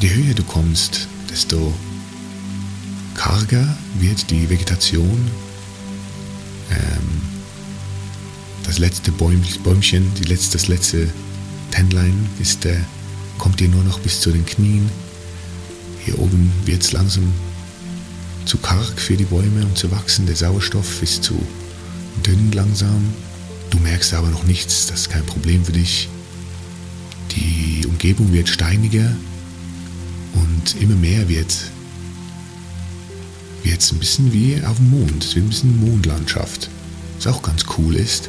Speaker 1: je höher du kommst, desto karger wird die Vegetation. Ähm, das letzte Bäumchen, die letzte, das letzte Tännlein ist, äh, kommt dir nur noch bis zu den Knien. Hier oben wird es langsam zu karg für die Bäume, um zu wachsen. Der Sauerstoff ist zu dünn langsam. Du merkst aber noch nichts, das ist kein Problem für dich. Die Umgebung wird steiniger und immer mehr wird es ein bisschen wie auf dem Mond. Es wird ein bisschen Mondlandschaft, was auch ganz cool ist.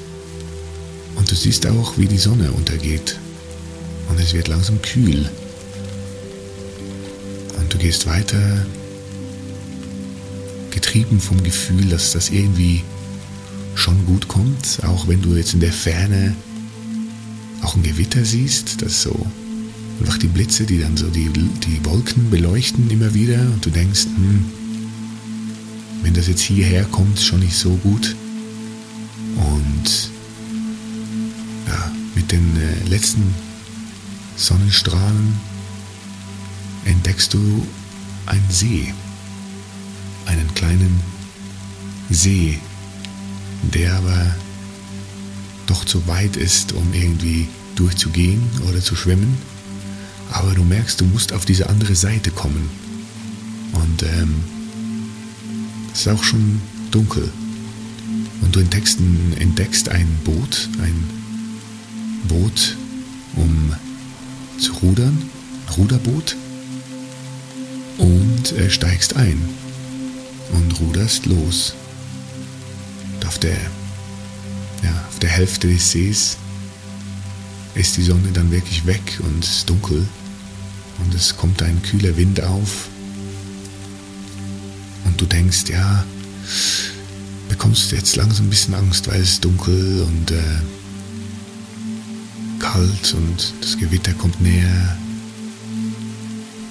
Speaker 1: Und du siehst auch, wie die Sonne untergeht. Und es wird langsam kühl. Und du gehst weiter, getrieben vom Gefühl, dass das irgendwie schon gut kommt, auch wenn du jetzt in der Ferne auch ein Gewitter siehst, das so einfach die Blitze, die dann so die, die Wolken beleuchten immer wieder und du denkst, hm, wenn das jetzt hierher kommt, schon nicht so gut. Und ja, mit den äh, letzten Sonnenstrahlen entdeckst du einen See, einen kleinen See, der aber doch zu weit ist, um irgendwie durchzugehen oder zu schwimmen. Aber du merkst, du musst auf diese andere Seite kommen. Und ähm, es ist auch schon dunkel. Und du entdeckst, entdeckst ein Boot, ein Boot, um zu rudern, Ruderboot. Und äh, steigst ein und ruderst los. Und auf der, ja, auf der Hälfte des Sees ist die Sonne dann wirklich weg und dunkel. Und es kommt ein kühler Wind auf. Du denkst, ja, bekommst jetzt langsam ein bisschen Angst, weil es dunkel und äh, kalt und das Gewitter kommt näher.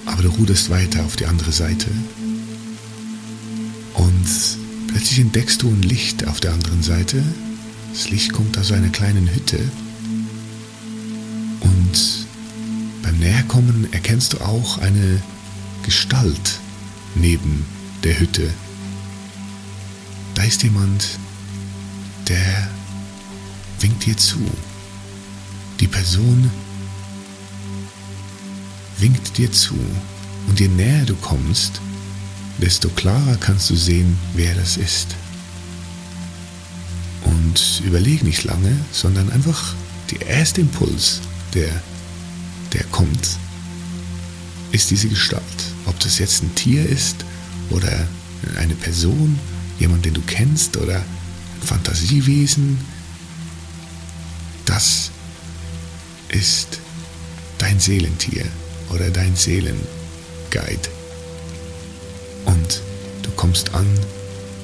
Speaker 1: Aber du ruderst weiter auf die andere Seite. Und plötzlich entdeckst du ein Licht auf der anderen Seite. Das Licht kommt aus einer kleinen Hütte. Und beim Näherkommen erkennst du auch eine Gestalt neben der Hütte. Da ist jemand, der winkt dir zu. Die Person winkt dir zu. Und je näher du kommst, desto klarer kannst du sehen, wer das ist. Und überleg nicht lange, sondern einfach der erste Impuls, der, der kommt, ist diese Gestalt. Ob das jetzt ein Tier ist oder eine Person, jemand, den du kennst oder ein Fantasiewesen, das ist dein Seelentier oder dein Seelenguide. Und du kommst an,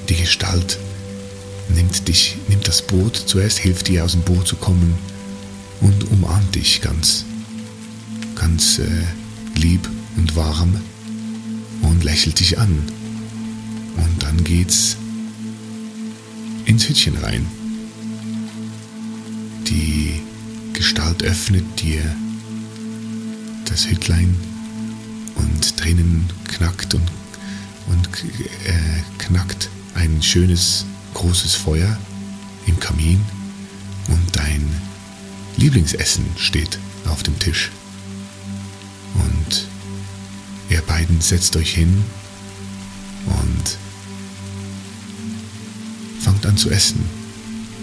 Speaker 1: die Gestalt nimmt dich, nimmt das Boot, zuerst hilft dir aus dem Boot zu kommen und umarmt dich ganz, ganz äh, lieb und warm und lächelt dich an. Und dann geht's ins Hütchen rein. Die Gestalt öffnet dir das Hütlein und drinnen knackt und, und äh, knackt ein schönes großes Feuer im Kamin und dein Lieblingsessen steht auf dem Tisch. Und ihr beiden setzt euch hin und fangt an zu essen.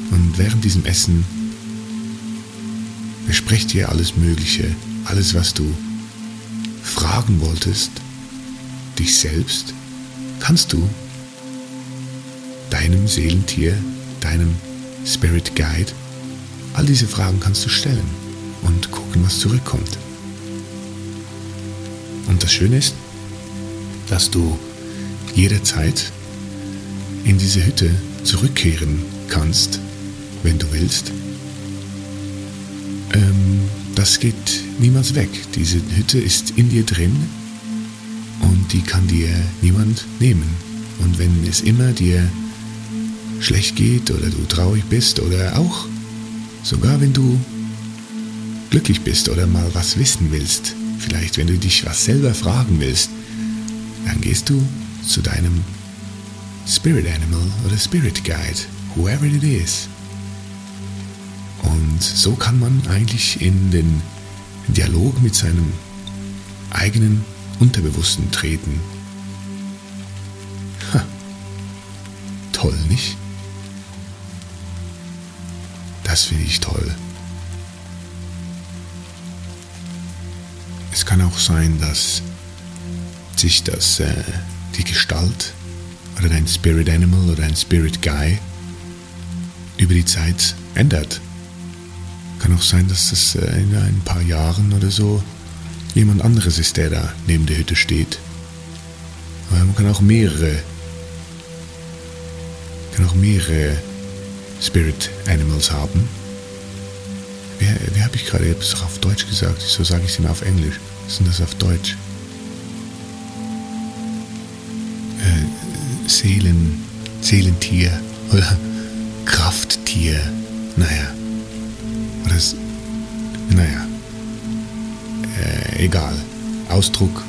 Speaker 1: Und während diesem Essen besprecht ihr alles Mögliche, alles, was du fragen wolltest, dich selbst, kannst du deinem Seelentier, deinem Spirit Guide, all diese Fragen kannst du stellen und gucken, was zurückkommt. Und das Schöne ist, dass du jederzeit in diese Hütte zurückkehren kannst, wenn du willst. Ähm, das geht niemals weg. Diese Hütte ist in dir drin und die kann dir niemand nehmen. Und wenn es immer dir schlecht geht oder du traurig bist oder auch sogar wenn du glücklich bist oder mal was wissen willst, vielleicht wenn du dich was selber fragen willst, dann gehst du zu deinem Spirit Animal oder Spirit Guide, whoever it is. Und so kann man eigentlich in den Dialog mit seinem eigenen Unterbewussten treten. Ha. Toll, nicht? Das finde ich toll. Es kann auch sein, dass sich das, äh, die Gestalt oder dein Spirit Animal oder dein Spirit Guy über die Zeit ändert. Kann auch sein, dass das äh, in ein paar Jahren oder so jemand anderes ist, der da neben der Hütte steht. Aber man kann auch mehrere, kann auch mehrere Spirit Animals haben. Wer, wer habe ich gerade? Ich habe es auf Deutsch gesagt. So sage ich es immer auf Englisch. Was ist denn das auf Deutsch? Seelen, Seelentier oder Krafttier. Naja. Oder es, naja. Äh, egal. Ausdruck,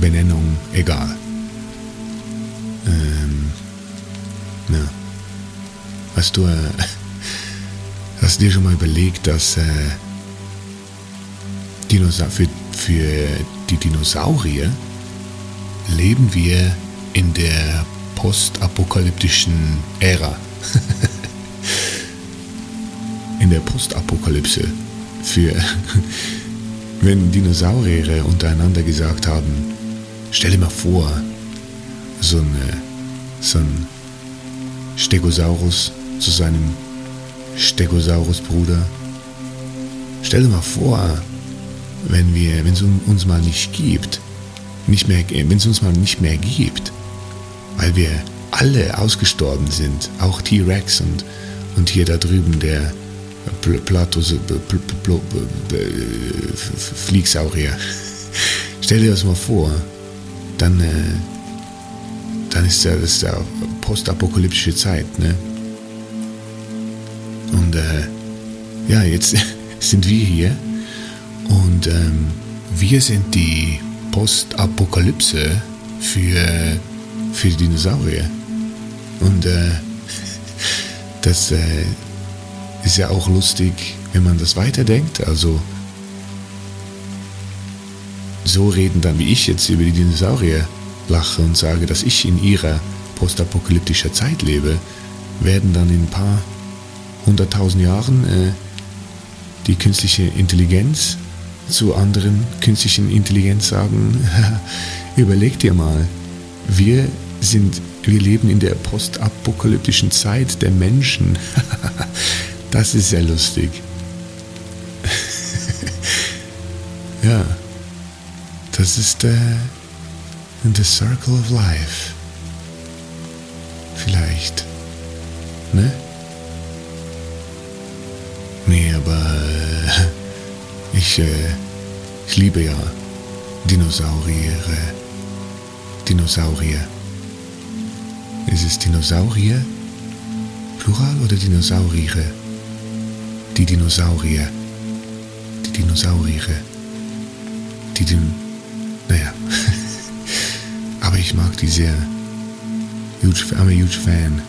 Speaker 1: Benennung, egal. Ähm, na. Hast du, äh, hast du dir schon mal überlegt, dass äh, Dinosa für, für die Dinosaurier leben wir in der postapokalyptischen Ära? (laughs) in der Postapokalypse. Für, (laughs) wenn Dinosaurier untereinander gesagt haben, stell dir mal vor, so ein, so ein Stegosaurus zu seinem Stegosaurus-Bruder. Stell dir mal vor, wenn wir, wenn es uns mal nicht gibt, nicht mehr, wenn es uns mal nicht mehr gibt, weil wir alle ausgestorben sind, auch T-Rex und, und hier da drüben der Platos, Fliegsaurier. Stell dir das mal vor, dann, äh, dann ist ja das ja postapokalyptische Zeit, ne? Und äh, ja, jetzt (laughs) sind wir hier und ähm, wir sind die Postapokalypse für, für die Dinosaurier. Und äh, das äh, ist ja auch lustig, wenn man das weiterdenkt. Also so reden dann wie ich jetzt über die Dinosaurier lache und sage, dass ich in ihrer postapokalyptischer Zeit lebe, werden dann in ein paar hunderttausend Jahren äh, die künstliche Intelligenz zu anderen künstlichen Intelligenz sagen, (laughs) überleg dir mal, wir sind, wir leben in der postapokalyptischen Zeit der Menschen. (laughs) das ist sehr lustig. (laughs) ja, das ist der The Circle of Life. Vielleicht. Ne? Nee, aber (laughs) ich, äh, ich liebe ja Dinosaurier. Dinosaurier. Ist es Dinosaurier? Plural oder Dinosauriere? Die Dinosaurier. Die Dinosauriere. Die Din... Naja. (laughs) Aber ich mag die sehr. Huge, I'm a huge fan.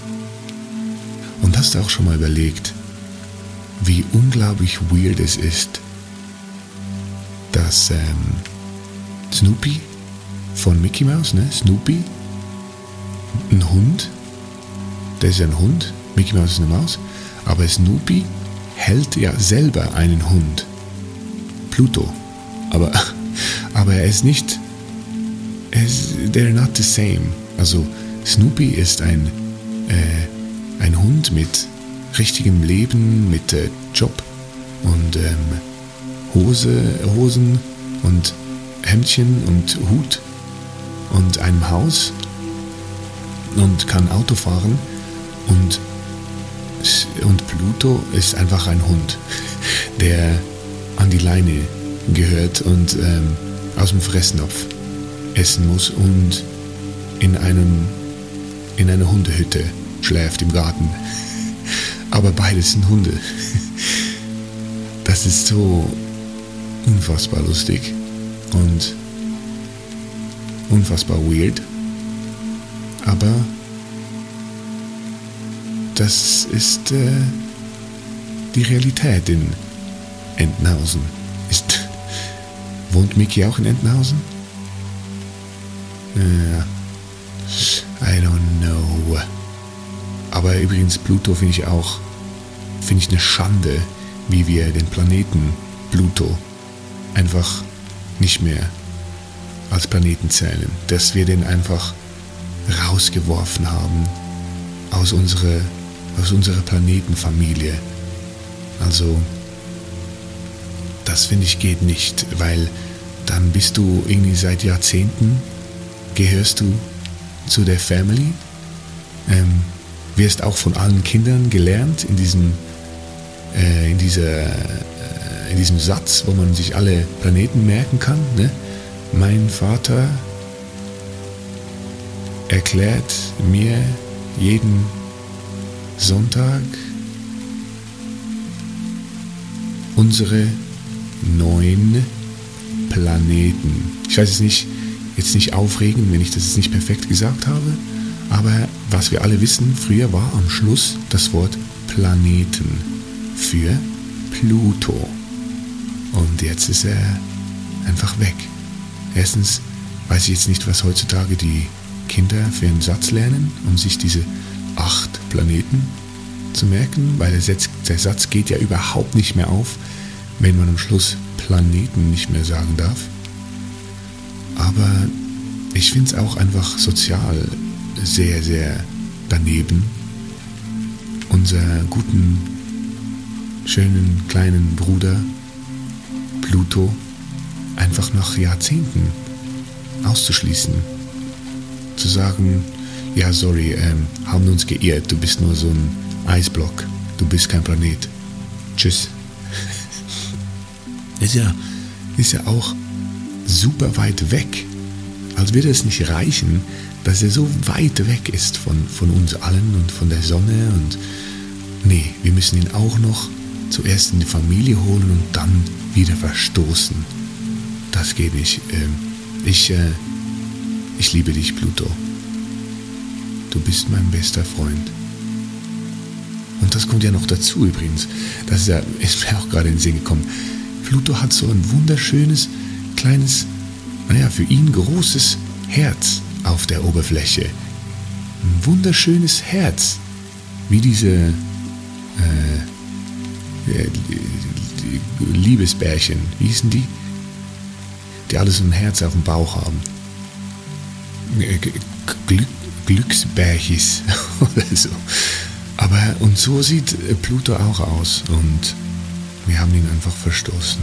Speaker 1: Und hast du auch schon mal überlegt, wie unglaublich weird es ist, dass ähm, Snoopy von Mickey Mouse, ne? Snoopy, ein Hund, der ist ja ein Hund, Mickey Mouse ist eine Maus, aber Snoopy hält ja selber einen Hund, Pluto, aber, (laughs) aber er ist nicht, er ist, they're not the same. Also Snoopy ist ein, äh, ein Hund mit richtigem Leben mit äh, Job und ähm, Hose, Hosen und Hemdchen und Hut und einem Haus und kann Auto fahren und, und Pluto ist einfach ein Hund, (laughs) der an die Leine gehört und ähm, aus dem Fressnapf essen muss und in einem in einer Hundehütte schläft im Garten (laughs) aber beides sind Hunde. (laughs) Das ist so, unfassbar lustig und unfassbar weird. Aber das ist äh, die Realität in Entenhausen. Ist, wohnt Mickey auch in Entenhausen? Ja, I don't know. Aber übrigens, Pluto finde ich auch, finde ich eine Schande, wie wir den Planeten Pluto einfach nicht mehr als Planeten zählen. Dass wir den einfach rausgeworfen haben aus unserer, aus unserer Planetenfamilie. Also, das finde ich geht nicht, weil dann bist du irgendwie seit Jahrzehnten, gehörst du zu der Family, ähm, wirst auch von allen Kindern gelernt in diesem, äh, in dieser, äh, in diesem Satz, wo man sich alle Planeten merken kann. Ne? Mein Vater erklärt mir jeden Sonntag unsere neun Planeten. Ich weiß es nicht, jetzt nicht aufregen, wenn ich das jetzt nicht perfekt gesagt habe, aber was wir alle wissen, früher war am Schluss das Wort Planeten für Pluto. Und jetzt ist er einfach weg. Erstens weiß ich jetzt nicht, was heutzutage die Kinder für einen Satz lernen, um sich diese acht Planeten zu merken, weil der Satz, der Satz geht ja überhaupt nicht mehr auf, wenn man am Schluss Planeten nicht mehr sagen darf. Aber ich finde es auch einfach sozial sehr, sehr daneben, unser guten, schönen kleinen Bruder Pluto einfach nach Jahrzehnten auszuschließen. Zu sagen, ja, sorry, ähm, haben uns geirrt, du bist nur so ein Eisblock, du bist kein Planet. Tschüss. (laughs) ist ja, ist ja auch super weit weg. Als würde es nicht reichen, dass er so weit weg ist von, von uns allen und von der Sonne. Und nee, wir müssen ihn auch noch zuerst in die Familie holen und dann wieder verstoßen. Das geht nicht. Ähm, ich, äh, ich liebe dich, Pluto. Du bist mein bester Freund. Und das kommt ja noch dazu übrigens. Das ist, ja, (laughs) ist mir auch gerade in den Sinn gekommen. Pluto hat so ein wunderschönes, kleines, naja, für ihn großes Herz auf der Oberfläche. Ein wunderschönes Herz, wie diese äh Liebesbärchen, wie hießen die? Die alle so ein Herz auf dem Bauch haben. Äh, Glück, Glücksbärchis (laughs) oder so. Aber und so sieht Pluto auch aus und wir haben ihn einfach verstoßen.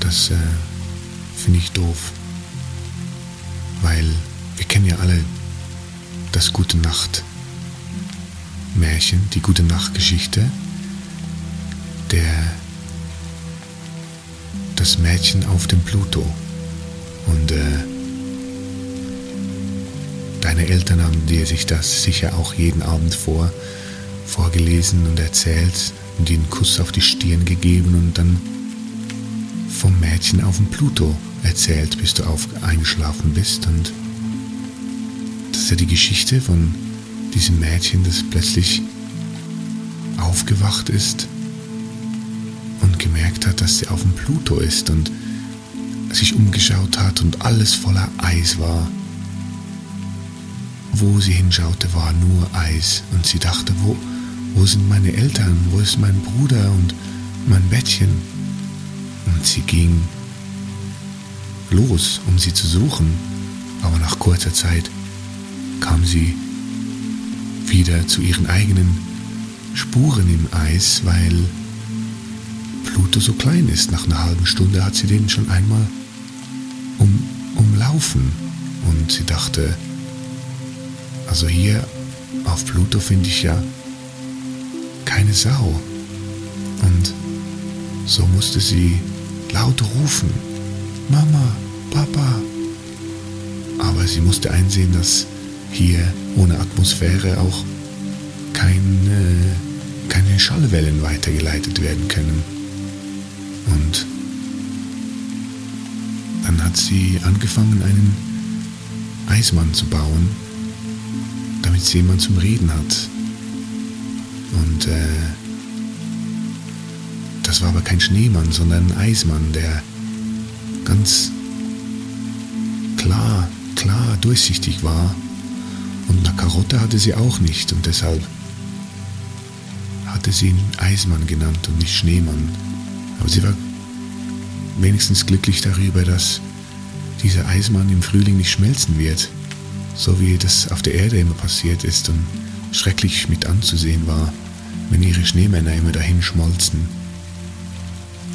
Speaker 1: Das äh, finde ich doof weil wir kennen ja alle das Gute Nacht Märchen, die Gute Nacht Geschichte, der das Mädchen auf dem Pluto und äh, deine Eltern haben dir sich das sicher auch jeden Abend vor vorgelesen und erzählt und dir einen Kuss auf die Stirn gegeben und dann vom Mädchen auf dem Pluto erzählt, bis du auf, eingeschlafen bist. Und das ist ja die Geschichte von diesem Mädchen, das plötzlich aufgewacht ist gemerkt hat, dass sie auf dem Pluto ist und sich umgeschaut hat und alles voller Eis war. Wo sie hinschaute, war nur Eis und sie dachte, wo, wo sind meine Eltern, wo ist mein Bruder und mein Bettchen? Und sie ging los, um sie zu suchen, aber nach kurzer Zeit kam sie wieder zu ihren eigenen Spuren im Eis, weil Pluto so klein ist. Nach einer halben Stunde hat sie den schon einmal um, umlaufen und sie dachte, also hier auf Pluto finde ich ja keine Sau. Und so musste sie laut rufen Mama, Papa. Aber sie musste einsehen, dass hier ohne Atmosphäre auch keine, keine Schallwellen weitergeleitet werden können. Und dann hat sie angefangen, einen Eismann zu bauen, damit sie jemand zum Reden hat. Und äh, das war aber kein Schneemann, sondern ein Eismann, der ganz klar, klar durchsichtig war. Und eine Karotte hatte sie auch nicht und deshalb hatte sie ihn Eismann genannt und nicht Schneemann. Aber sie war wenigstens glücklich darüber, dass dieser Eismann im Frühling nicht schmelzen wird, so wie das auf der Erde immer passiert ist und schrecklich mit anzusehen war, wenn ihre Schneemänner immer dahin schmolzen.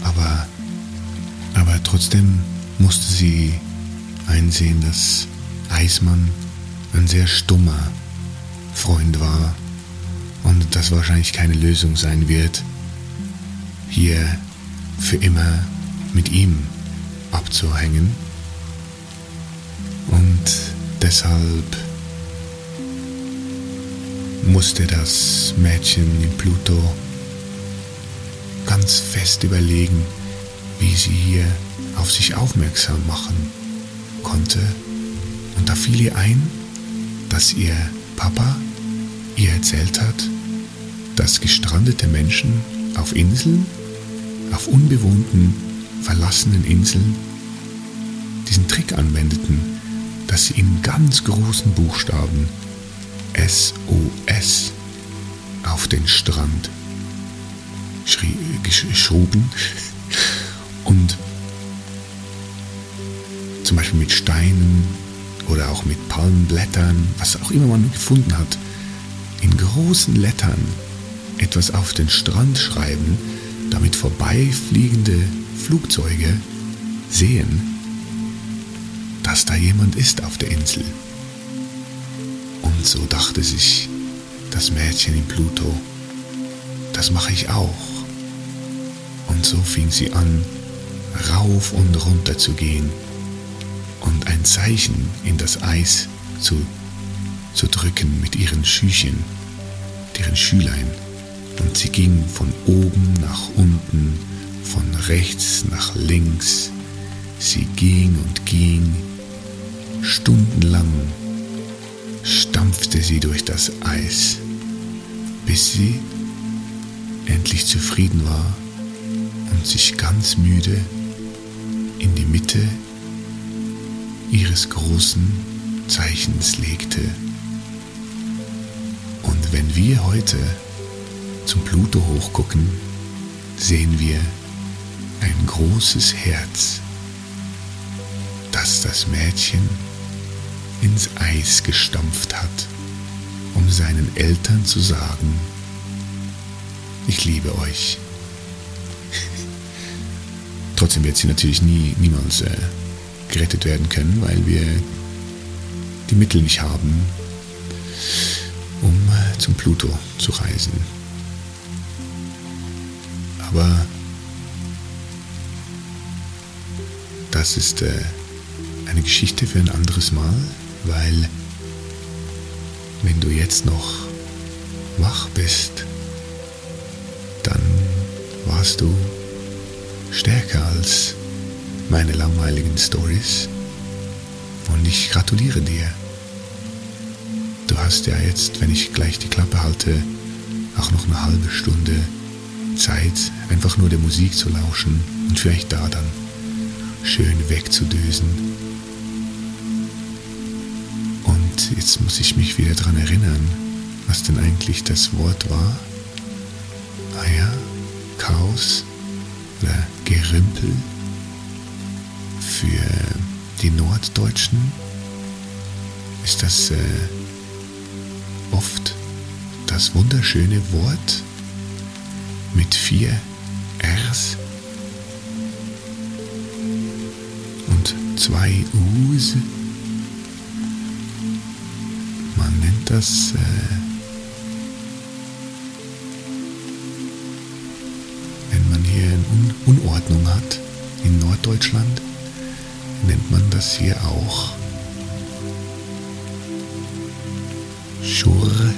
Speaker 1: Aber, aber trotzdem musste sie einsehen, dass Eismann ein sehr stummer Freund war und das wahrscheinlich keine Lösung sein wird, hier für immer mit ihm abzuhängen. Und deshalb musste das Mädchen in Pluto ganz fest überlegen, wie sie hier auf sich aufmerksam machen konnte. Und da fiel ihr ein, dass ihr Papa ihr erzählt hat, dass gestrandete Menschen auf Inseln, auf unbewohnten, verlassenen Inseln diesen Trick anwendeten, dass sie in ganz großen Buchstaben SOS auf den Strand geschoben und zum Beispiel mit Steinen oder auch mit Palmenblättern, was auch immer man gefunden hat, in großen Lettern etwas auf den Strand schreiben, damit vorbeifliegende Flugzeuge sehen, dass da jemand ist auf der Insel. Und so dachte sich das Mädchen in Pluto, das mache ich auch. Und so fing sie an, rauf und runter zu gehen und ein Zeichen in das Eis zu, zu drücken mit ihren Schüchen, ihren Schülein. Und sie ging von oben nach unten, von rechts nach links. Sie ging und ging. Stundenlang stampfte sie durch das Eis, bis sie endlich zufrieden war und sich ganz müde in die Mitte ihres großen Zeichens legte. Und wenn wir heute zum Pluto hochgucken, sehen wir ein großes Herz, das das Mädchen ins Eis gestampft hat, um seinen Eltern zu sagen, ich liebe euch. (laughs) Trotzdem wird sie natürlich nie, niemals äh, gerettet werden können, weil wir die Mittel nicht haben, um äh, zum Pluto zu reisen. Aber das ist äh, eine Geschichte für ein anderes Mal, weil wenn du jetzt noch wach bist, dann warst du stärker als meine langweiligen Stories und ich gratuliere dir. Du hast ja jetzt, wenn ich gleich die Klappe halte, auch noch eine halbe Stunde Zeit, einfach nur der Musik zu lauschen und vielleicht da dann schön wegzudösen. Und jetzt muss ich mich wieder daran erinnern, was denn eigentlich das Wort war. Ah ja, Chaos oder Gerümpel für die Norddeutschen ist das äh, oft das wunderschöne Wort mit vier Rs und zwei U's. Man nennt das äh, wenn man hier Un Unordnung hat in Norddeutschland, nennt man das hier auch Schurre.